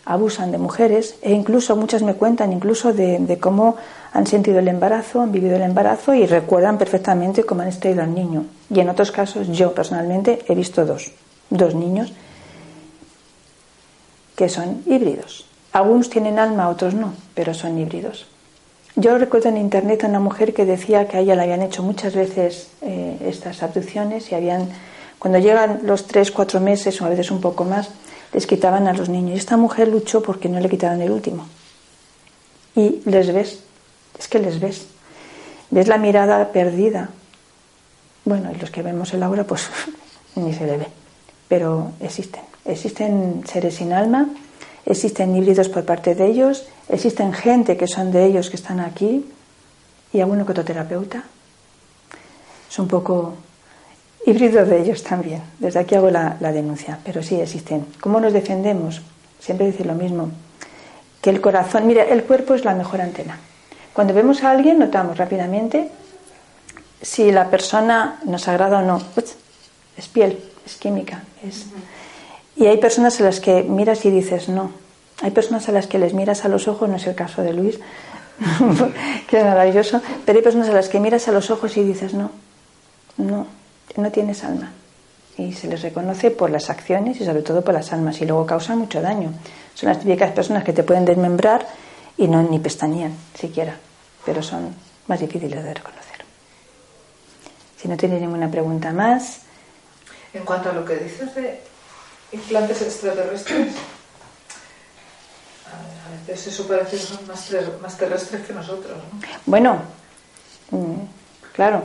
abusan de mujeres e incluso muchas me cuentan incluso de, cómo han sentido el embarazo, han vivido el embarazo y recuerdan perfectamente cómo han extraído al niño. Y en otros casos yo personalmente he visto dos, dos niños que son híbridos. Algunos tienen alma, otros no, pero son híbridos. Yo recuerdo en internet a una mujer que decía que a ella le habían hecho muchas veces eh, estas abducciones y habían, cuando llegan los tres, cuatro meses o a veces un poco más, les quitaban a los niños. Y esta mujer luchó porque no le quitaran el último. Y les ves, es que les ves. Ves la mirada perdida. Bueno, y los que vemos el aura, pues *laughs* ni se le ve. Pero existen. Existen seres sin alma, existen híbridos por parte de ellos, existen gente que son de ellos que están aquí y alguno que otro terapeuta. Es un poco híbrido de ellos también. Desde aquí hago la, la denuncia, pero sí existen. ¿Cómo nos defendemos? Siempre decir lo mismo. Que el corazón, mira, el cuerpo es la mejor antena. Cuando vemos a alguien notamos rápidamente si la persona nos agrada o no. Es piel, es química. Es... Y hay personas a las que miras y dices no. Hay personas a las que les miras a los ojos, no es el caso de Luis, *laughs* que es maravilloso, pero hay personas a las que miras a los ojos y dices no, no, no tienes alma. Y se les reconoce por las acciones y sobre todo por las almas y luego causan mucho daño. Son las típicas personas que te pueden desmembrar y no ni pestañean siquiera, pero son más difíciles de reconocer. Si no tiene ninguna pregunta más. En cuanto a lo que dices de implantes extraterrestres, a veces eso parece que son más, terrestres que nosotros. ¿no? Bueno, mm, claro.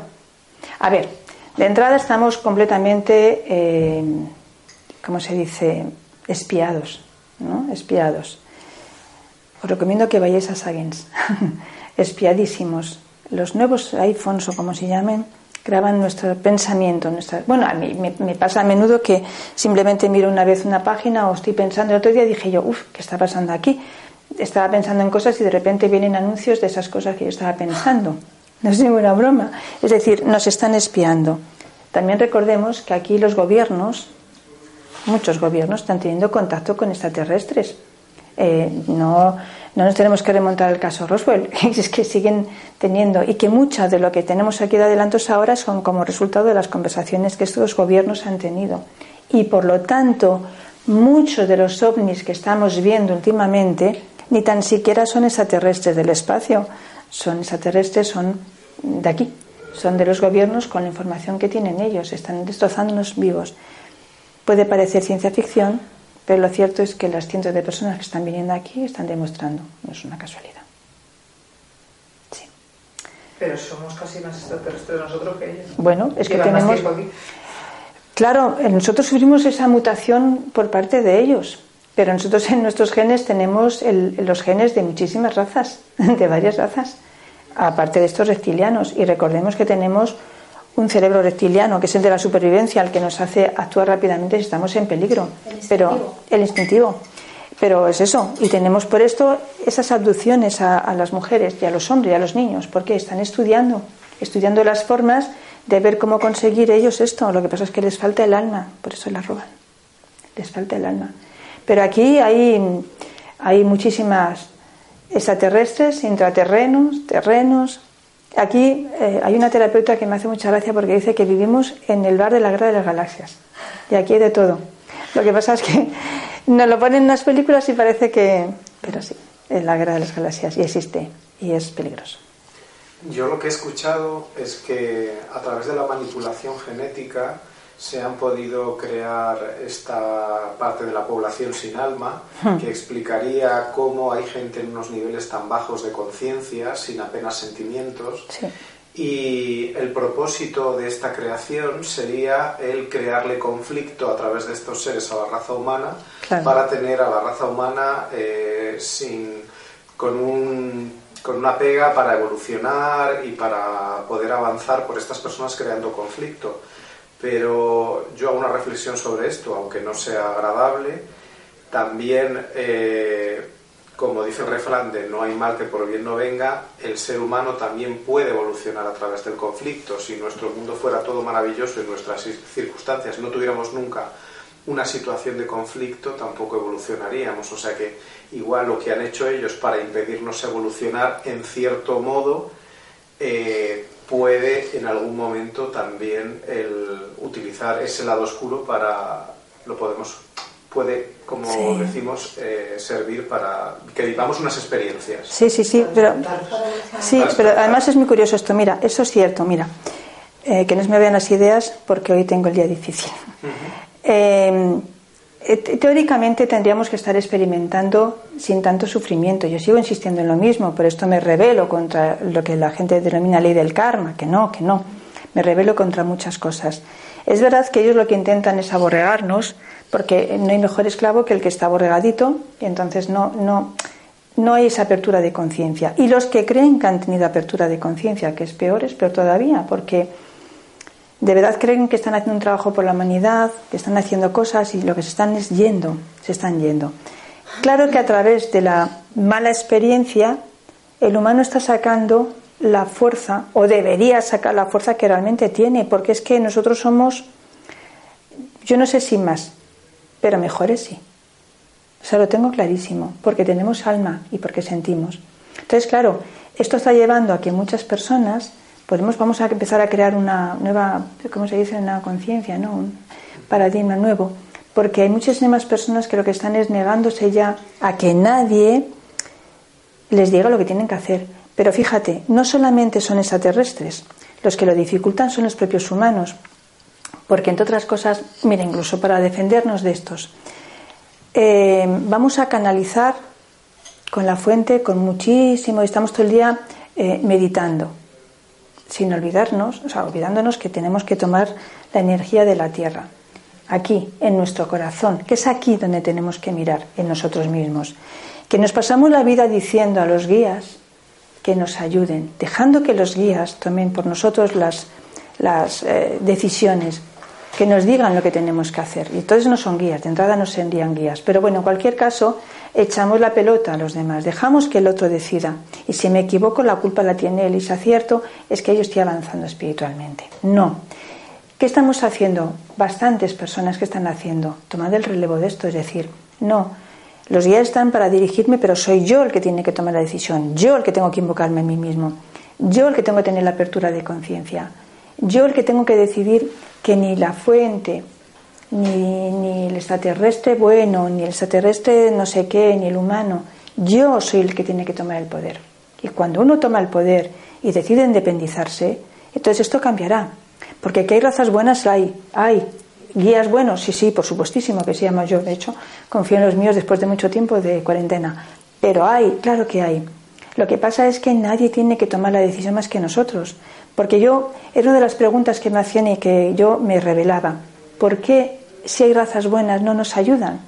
A ver, de entrada estamos completamente, eh, ¿cómo se dice?, espiados, ¿no? Espiados. Os recomiendo que vayáis a Sagens, *laughs* espiadísimos. Los nuevos iPhones o como se llamen, graban nuestro pensamiento. Nuestra... Bueno, a mí me, pasa a menudo que simplemente miro una vez una página o estoy pensando. El otro día dije yo, uff, ¿qué está pasando aquí? Estaba pensando en cosas y de repente vienen anuncios de esas cosas que yo estaba pensando. *laughs* No es ninguna broma. Es decir, nos están espiando. También recordemos que aquí los gobiernos, muchos gobiernos, están teniendo contacto con extraterrestres. Eh, no, no nos tenemos que remontar al caso Roswell, *laughs* es que siguen teniendo, y que mucha de lo que tenemos aquí de adelantos ahora son como resultado de las conversaciones que estos gobiernos han tenido. Y por lo tanto, muchos de los ovnis que estamos viendo últimamente ni tan siquiera son extraterrestres del espacio, son extraterrestres, son de aquí, son de los gobiernos con la información que tienen ellos, están destrozándonos vivos. Puede parecer ciencia ficción, pero lo cierto es que las cientos de personas que están viniendo aquí están demostrando, no es una casualidad. Sí. Pero somos casi más extraterrestres nosotros que ellos. Bueno, es que tenemos. Claro, nosotros sufrimos esa mutación por parte de ellos, pero nosotros en nuestros genes tenemos los genes de muchísimas razas, *laughs* de varias razas, aparte de estos reptilianos. Y recordemos que tenemos un cerebro reptiliano, que es el de la supervivencia, el que nos hace actuar rápidamente si estamos en peligro. El pero el instintivo. Pero es eso. Y tenemos por esto esas abducciones a, las mujeres y a los hombres y a los niños, porque están estudiando, estudiando las formas de ver cómo conseguir ellos esto. Lo que pasa es que les falta el alma, por eso la roban. Les falta el alma. Pero aquí hay, hay muchísimas extraterrestres, intraterrenos, terrenos, Aquí eh, hay una terapeuta que me hace mucha gracia porque dice que vivimos en el bar de la guerra de las galaxias. Y aquí hay de todo. Lo que pasa es que *laughs* nos lo ponen en las películas y parece que... Pero sí, es la guerra de las galaxias y existe y es peligroso. Yo lo que he escuchado es que a través de la manipulación genética se han podido crear esta parte de la población sin alma, hmm. que explicaría cómo hay gente en unos niveles tan bajos de conciencia, sin apenas sentimientos. Y el propósito de esta creación sería el crearle conflicto a través de estos seres a la raza humana para tener a la raza humana eh, sin, con, un, con una pega para evolucionar y para poder avanzar por estas personas creando conflicto. Pero yo hago una reflexión sobre esto, aunque no sea agradable. También, eh, como dice el refrán de no hay mal que por bien no venga, el ser humano también puede evolucionar a través del conflicto. Si nuestro mundo fuera todo maravilloso y nuestras circunstancias no tuviéramos nunca una situación de conflicto, tampoco evolucionaríamos. O sea que igual lo que han hecho ellos para impedirnos evolucionar, en cierto modo, eh, puede en algún momento también el utilizar ese lado oscuro para lo podemos puede como decimos eh, servir para que vivamos unas experiencias. Sí sí sí pero sí pero además es muy curioso esto. Mira eso es cierto mira eh, que no se me vean las ideas porque hoy tengo el día difícil. Eh, teóricamente tendríamos que estar experimentando sin tanto sufrimiento. Yo sigo insistiendo en lo mismo, pero esto me revelo contra lo que la gente denomina ley del karma, que no, que no. me rebelo contra muchas cosas. Es verdad que ellos lo que intentan es aborregarnos, porque no hay mejor esclavo que el que está aborregadito, y entonces no, no, no hay esa apertura de conciencia. Y los que creen que han tenido apertura de conciencia, que es peor, es peor todavía, porque de verdad creen que están haciendo un trabajo por la humanidad, que están haciendo cosas y lo que se están es yendo, se están yendo. Claro que a través de la mala experiencia, el humano está sacando la fuerza, o debería sacar la fuerza que realmente tiene, porque es que nosotros somos, yo no sé si más, pero mejores sí. O sea, lo tengo clarísimo, porque tenemos alma y porque sentimos. Entonces, claro, esto está llevando a que muchas personas podemos, vamos a empezar a crear una nueva, ¿cómo se dice? Una conciencia, ¿no? Un paradigma nuevo. Porque hay muchísimas personas que lo que están es negándose ya a que nadie les diga lo que tienen que hacer. Pero fíjate, no solamente son extraterrestres, los que lo dificultan son los propios humanos. Porque, entre otras cosas, mira, incluso para defendernos de estos, eh, vamos a canalizar con la fuente, con muchísimo, estamos todo el día eh, meditando sin olvidarnos, o sea, olvidándonos que tenemos que tomar la energía de la tierra, aquí, en nuestro corazón, que es aquí donde tenemos que mirar, en nosotros mismos. Que nos pasamos la vida diciendo a los guías que nos ayuden, dejando que los guías tomen por nosotros las, las eh, decisiones, que nos digan lo que tenemos que hacer. Y entonces no son guías, de entrada no serían guías. Pero bueno, en cualquier caso, echamos la pelota a los demás, dejamos que el otro decida. Y si me equivoco, la culpa la tiene él y si acierto, es que yo estoy avanzando espiritualmente. No. ¿Qué estamos haciendo? Bastantes personas que están haciendo. Tomad el relevo de esto, es decir, no. Los guías están para dirigirme, pero soy yo el que tiene que tomar la decisión, yo el que tengo que invocarme a mí mismo, yo el que tengo que tener la apertura de conciencia, yo el que tengo que decidir que ni la fuente, ni, ni, el extraterrestre bueno, ni el extraterrestre no sé qué, ni el humano. Yo soy el que tiene que tomar el poder. Y cuando uno toma el poder y decide independizarse, entonces esto cambiará. Porque que hay razas buenas, hay. Hay. Guías buenos, sí, sí, por supuestísimo que se llama yo. De hecho, confío en los míos después de mucho tiempo de cuarentena. Pero hay, claro que hay. Lo que pasa es que nadie tiene que tomar la decisión más que nosotros. Porque yo, era una de las preguntas que me hacían y que yo me revelaba. ¿Por qué si hay razas buenas no nos ayudan?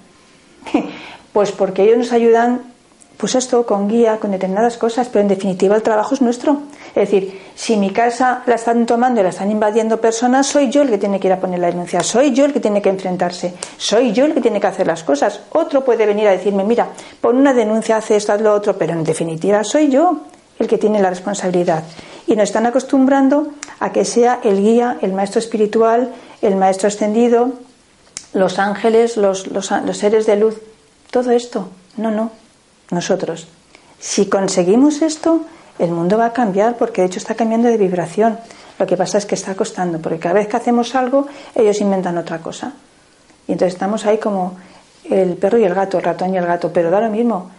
*laughs* pues porque ellos nos ayudan, pues esto, con guía, con determinadas cosas, pero en definitiva el trabajo es nuestro. Es decir, si mi casa la están tomando y la están invadiendo personas, soy yo el que tiene que ir a poner la denuncia, soy yo el que tiene que enfrentarse, soy yo el que tiene que hacer las cosas. Otro puede venir a decirme, mira, pon una denuncia, hace esto, haz lo otro, pero en definitiva soy yo el que tiene la responsabilidad. Y nos están acostumbrando a que sea el guía, el maestro espiritual, el maestro ascendido, los ángeles, los, seres de luz, todo esto. No, no, nosotros. Si conseguimos esto, el mundo va a cambiar porque de hecho está cambiando de vibración. Lo que pasa es que está costando, porque cada vez que hacemos algo, ellos inventan otra cosa. Y entonces estamos ahí como el perro y el gato, el ratón y el gato, pero da lo mismo,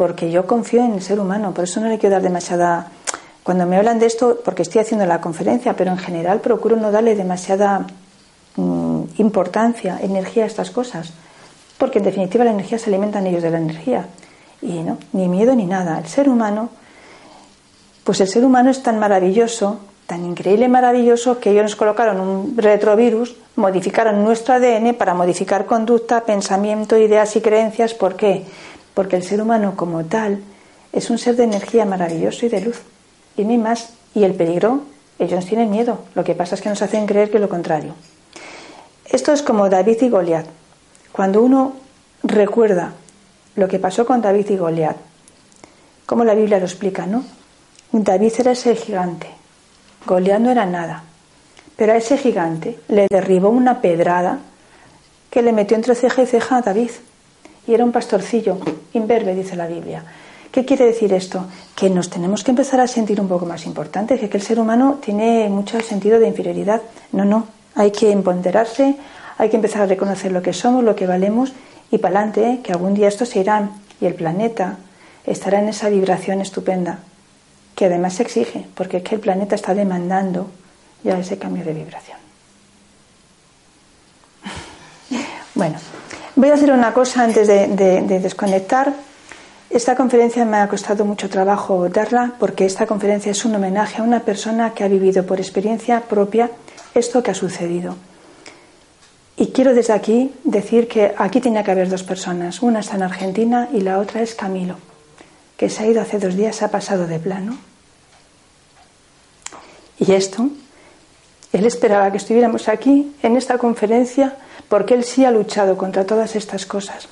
porque yo confío en el ser humano, por eso no le quiero dar demasiada... Cuando me hablan de esto, porque estoy haciendo la conferencia, pero en general procuro no darle demasiada Mm, importancia, energía a estas cosas, porque en definitiva la energía se alimentan ellos de la energía. Y no, ni miedo ni nada. El ser humano, pues el ser humano es tan maravilloso, tan increíble maravilloso que ellos nos colocaron un retrovirus, modificaron nuestro ADN para modificar conducta, pensamiento, ideas y creencias. ¿Por qué? Porque el ser humano como tal es un ser de energía maravilloso y de luz. Y ni más. Y el peligro, ellos tienen miedo. Lo que pasa es que nos hacen creer que lo contrario. Esto es como David y Goliat. Cuando uno recuerda lo que pasó con David y Goliat, como la Biblia lo explica, ¿no? David era ese gigante, Goliat no era nada, pero a ese gigante le derribó una pedrada que le metió entre ceja y ceja a David. Y era un pastorcillo, imberbe, dice la Biblia. ¿Qué quiere decir esto? Que nos tenemos que empezar a sentir un poco más importantes, que el ser humano tiene mucho sentido de inferioridad. No, no, hay que empoderarse, hay que empezar a reconocer lo que somos, lo que valemos y para adelante, ¿eh? que algún día esto se irá y el planeta estará en esa vibración estupenda, que además se exige, porque es que el planeta está demandando ya ese cambio de vibración. *laughs* bueno, voy a hacer una cosa antes de, desconectar. Esta conferencia me ha costado mucho trabajo darla porque esta conferencia es un homenaje a una persona que ha vivido por experiencia propia esto que ha sucedido. Y quiero desde aquí decir que aquí tenía que haber dos personas. Una está en Argentina y la otra es Camilo, que se ha ido hace dos días, se ha pasado de plano. Y esto, él esperaba que estuviéramos aquí en esta conferencia porque él sí ha luchado contra todas estas cosas.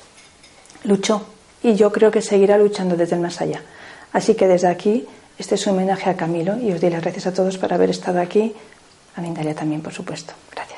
Luchó y yo creo que seguirá luchando desde el más allá. Así que desde aquí, este es un homenaje a Camilo y os doy las gracias a todos por haber estado aquí. A Mindalia también, por supuesto. Gracias.